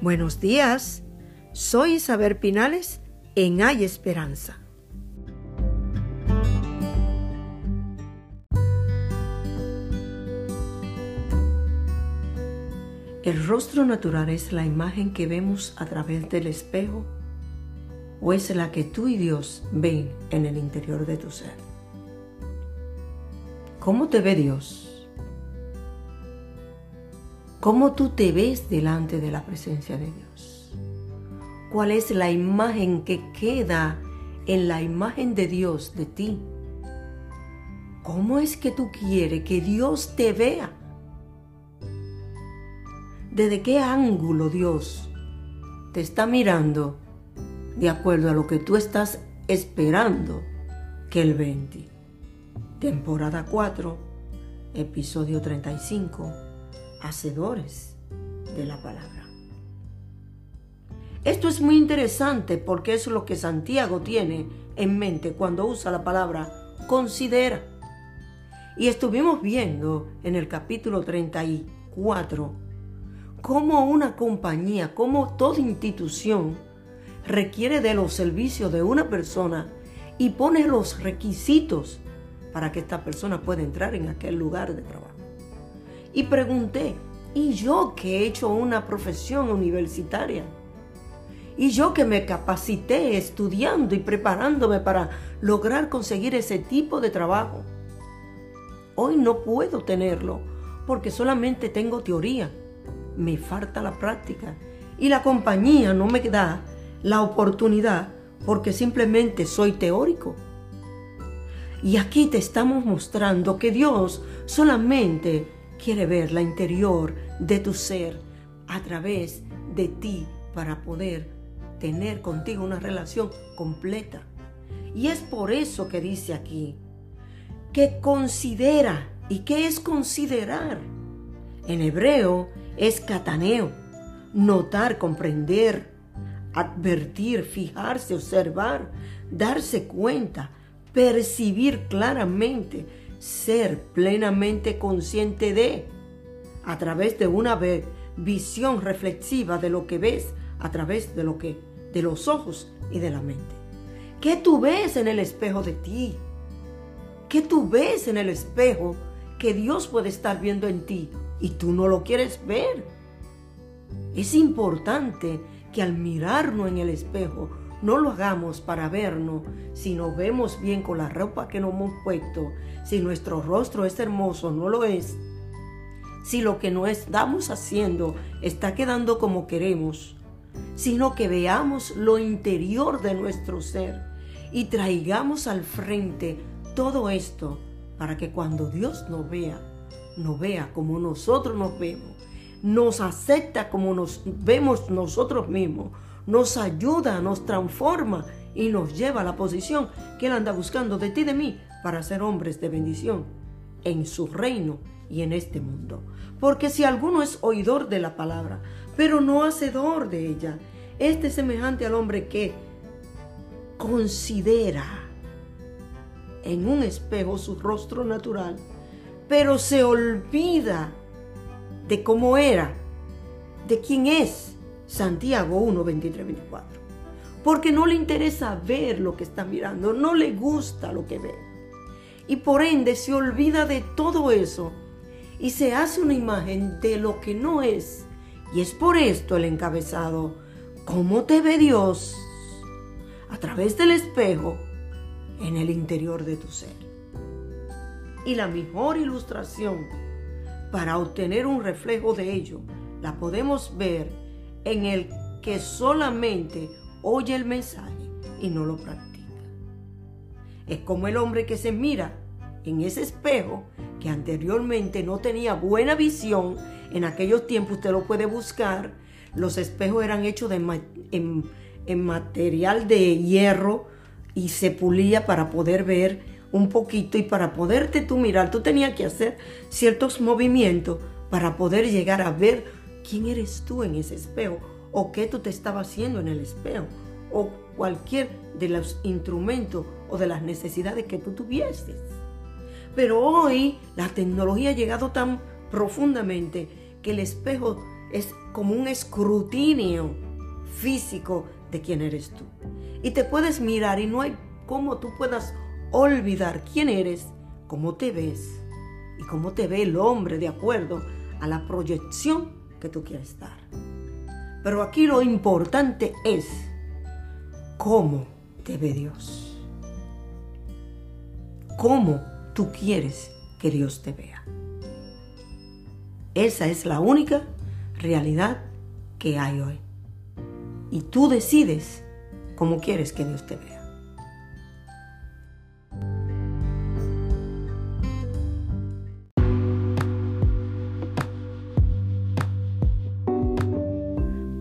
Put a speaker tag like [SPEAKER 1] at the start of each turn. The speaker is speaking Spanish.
[SPEAKER 1] Buenos días, soy Isabel Pinales en Hay Esperanza. ¿El rostro natural es la imagen que vemos a través del espejo o es la que tú y Dios ven en el interior de tu ser? ¿Cómo te ve Dios? ¿Cómo tú te ves delante de la presencia de Dios? ¿Cuál es la imagen que queda en la imagen de Dios de ti? ¿Cómo es que tú quieres que Dios te vea? ¿Desde qué ángulo Dios te está mirando de acuerdo a lo que tú estás esperando que Él ve en ti? Temporada 4, episodio 35 hacedores de la palabra. Esto es muy interesante porque es lo que Santiago tiene en mente cuando usa la palabra considera. Y estuvimos viendo en el capítulo 34 cómo una compañía, cómo toda institución requiere de los servicios de una persona y pone los requisitos para que esta persona pueda entrar en aquel lugar de trabajo y pregunté, ¿y yo que he hecho una profesión universitaria? Y yo que me capacité estudiando y preparándome para lograr conseguir ese tipo de trabajo. Hoy no puedo tenerlo porque solamente tengo teoría. Me falta la práctica. Y la compañía no me da la oportunidad porque simplemente soy teórico. Y aquí te estamos mostrando que Dios solamente quiere ver la interior de tu ser a través de ti para poder tener contigo una relación completa. Y es por eso que dice aquí que considera. ¿Y qué es considerar? En hebreo es cataneo, notar, comprender, advertir, fijarse, observar, darse cuenta, percibir claramente, ser plenamente consciente de, a través de una visión reflexiva de lo que ves, a través de lo que, de los ojos y de la mente. ¿Qué tú ves en el espejo de ti? ¿Qué tú ves en el espejo que Dios puede estar viendo en ti y tú no lo quieres ver? Es importante que al mirarnos en el espejo no lo hagamos para vernos, si nos vemos bien con la ropa que nos hemos puesto, si nuestro rostro es hermoso, no lo es. Si lo que nos estamos haciendo está quedando como queremos, sino que veamos lo interior de nuestro ser y traigamos al frente todo esto para que cuando Dios nos vea, nos vea como nosotros nos vemos, nos acepta como nos vemos nosotros mismos, nos ayuda, nos transforma y nos lleva a la posición que Él anda buscando de ti y de mí para ser hombres de bendición en su reino y en este mundo. Porque si alguno es oidor de la palabra, pero no hacedor de ella, este es semejante al hombre que considera en un espejo su rostro natural, pero se olvida de cómo era, de quién es Santiago 1, 23, 24. Porque no le interesa ver lo que está mirando, no le gusta lo que ve. Y por ende se olvida de todo eso y se hace una imagen de lo que no es. Y es por esto el encabezado, ¿cómo te ve Dios? A través del espejo en el interior de tu ser. Y la mejor ilustración para obtener un reflejo de ello la podemos ver en el que solamente oye el mensaje y no lo practica. Es como el hombre que se mira en ese espejo que anteriormente no tenía buena visión. En aquellos tiempos usted lo puede buscar. Los espejos eran hechos de en, en material de hierro y se pulía para poder ver un poquito y para poderte tú mirar, tú tenías que hacer ciertos movimientos para poder llegar a ver quién eres tú en ese espejo o qué tú te estabas haciendo en el espejo o cualquier de los instrumentos o de las necesidades que tú tuvieses. Pero hoy la tecnología ha llegado tan profundamente que el espejo es como un escrutinio físico de quién eres tú. Y te puedes mirar y no hay cómo tú puedas olvidar quién eres, cómo te ves y cómo te ve el hombre de acuerdo a la proyección que tú quieres dar. Pero aquí lo importante es cómo te ve Dios. Cómo tú quieres que Dios te vea. Esa es la única realidad que hay hoy. Y tú decides cómo quieres que Dios te vea.